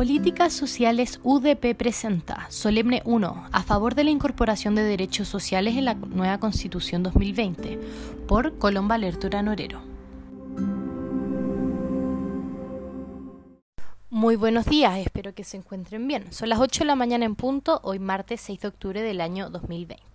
Políticas Sociales UDP presenta Solemne 1 a favor de la incorporación de derechos sociales en la nueva Constitución 2020 por Colomba Lertura Norero. Muy buenos días, espero que se encuentren bien. Son las 8 de la mañana en punto, hoy martes 6 de octubre del año 2020.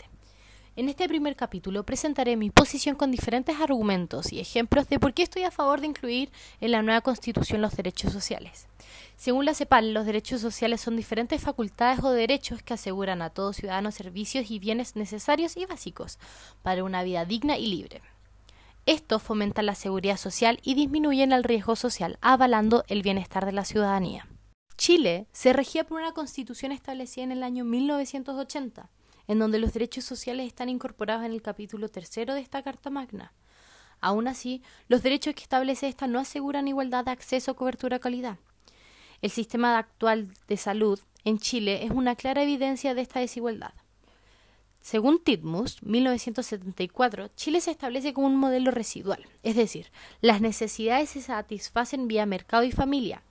En este primer capítulo presentaré mi posición con diferentes argumentos y ejemplos de por qué estoy a favor de incluir en la nueva Constitución los derechos sociales. Según la CEPAL, los derechos sociales son diferentes facultades o derechos que aseguran a todo ciudadano servicios y bienes necesarios y básicos para una vida digna y libre. Esto fomenta la seguridad social y disminuye el riesgo social, avalando el bienestar de la ciudadanía. Chile se regía por una constitución establecida en el año 1980 en donde los derechos sociales están incorporados en el capítulo tercero de esta Carta Magna. Aún así, los derechos que establece esta no aseguran igualdad de acceso, cobertura, calidad. El sistema actual de salud en Chile es una clara evidencia de esta desigualdad. Según Titmus, 1974, Chile se establece como un modelo residual, es decir, las necesidades se satisfacen vía mercado y familia.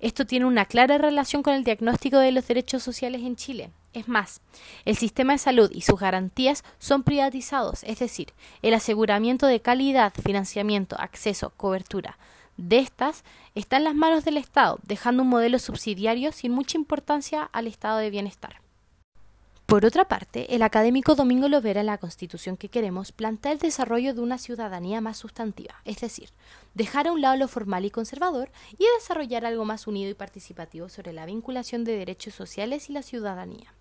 Esto tiene una clara relación con el diagnóstico de los derechos sociales en Chile, es más, el sistema de salud y sus garantías son privatizados, es decir, el aseguramiento de calidad, financiamiento, acceso, cobertura de estas está en las manos del Estado, dejando un modelo subsidiario sin mucha importancia al estado de bienestar. Por otra parte, el académico Domingo Lovera en la Constitución que queremos plantea el desarrollo de una ciudadanía más sustantiva, es decir, dejar a un lado lo formal y conservador y desarrollar algo más unido y participativo sobre la vinculación de derechos sociales y la ciudadanía.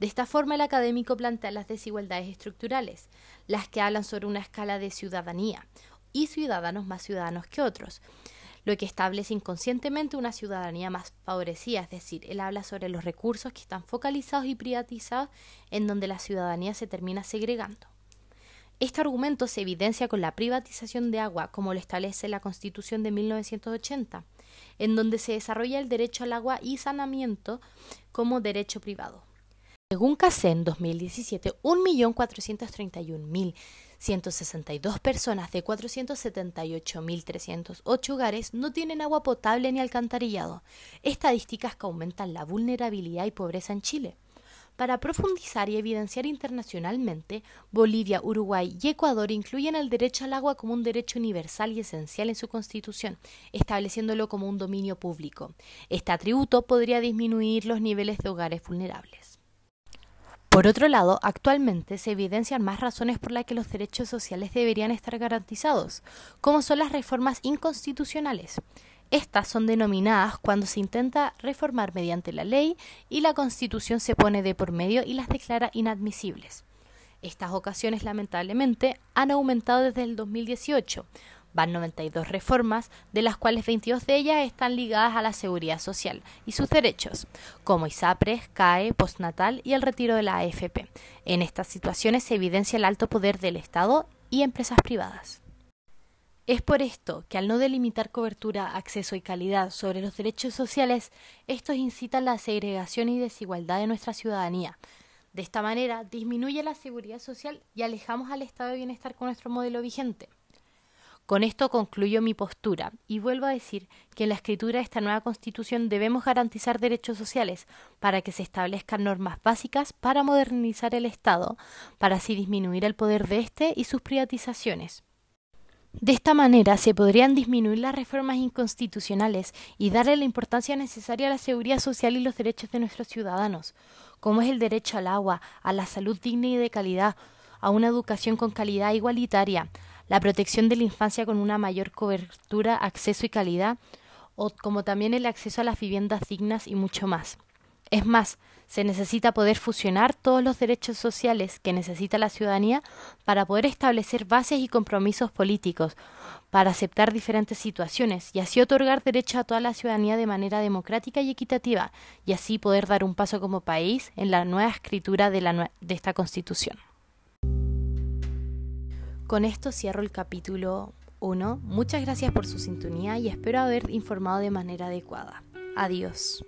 De esta forma, el académico plantea las desigualdades estructurales, las que hablan sobre una escala de ciudadanía y ciudadanos más ciudadanos que otros, lo que establece inconscientemente una ciudadanía más favorecida, es decir, él habla sobre los recursos que están focalizados y privatizados en donde la ciudadanía se termina segregando. Este argumento se evidencia con la privatización de agua, como lo establece la Constitución de 1980, en donde se desarrolla el derecho al agua y saneamiento como derecho privado. Según CACE en 2017, 1.431.162 personas de 478.308 hogares no tienen agua potable ni alcantarillado, estadísticas que aumentan la vulnerabilidad y pobreza en Chile. Para profundizar y evidenciar internacionalmente, Bolivia, Uruguay y Ecuador incluyen el derecho al agua como un derecho universal y esencial en su constitución, estableciéndolo como un dominio público. Este atributo podría disminuir los niveles de hogares vulnerables. Por otro lado, actualmente se evidencian más razones por las que los derechos sociales deberían estar garantizados, como son las reformas inconstitucionales. Estas son denominadas cuando se intenta reformar mediante la ley y la Constitución se pone de por medio y las declara inadmisibles. Estas ocasiones, lamentablemente, han aumentado desde el 2018, Van 92 reformas, de las cuales 22 de ellas están ligadas a la seguridad social y sus derechos, como ISAPRES, CAE, postnatal y el retiro de la AFP. En estas situaciones se evidencia el alto poder del Estado y empresas privadas. Es por esto que al no delimitar cobertura, acceso y calidad sobre los derechos sociales, estos incitan la segregación y desigualdad de nuestra ciudadanía. De esta manera disminuye la seguridad social y alejamos al estado de bienestar con nuestro modelo vigente. Con esto concluyo mi postura y vuelvo a decir que en la escritura de esta nueva Constitución debemos garantizar derechos sociales para que se establezcan normas básicas para modernizar el Estado, para así disminuir el poder de éste y sus privatizaciones. De esta manera se podrían disminuir las reformas inconstitucionales y darle la importancia necesaria a la seguridad social y los derechos de nuestros ciudadanos, como es el derecho al agua, a la salud digna y de calidad, a una educación con calidad igualitaria, la protección de la infancia con una mayor cobertura, acceso y calidad, o como también el acceso a las viviendas dignas y mucho más. Es más, se necesita poder fusionar todos los derechos sociales que necesita la ciudadanía para poder establecer bases y compromisos políticos, para aceptar diferentes situaciones y así otorgar derechos a toda la ciudadanía de manera democrática y equitativa, y así poder dar un paso como país en la nueva escritura de, la, de esta Constitución. Con esto cierro el capítulo 1. Muchas gracias por su sintonía y espero haber informado de manera adecuada. Adiós.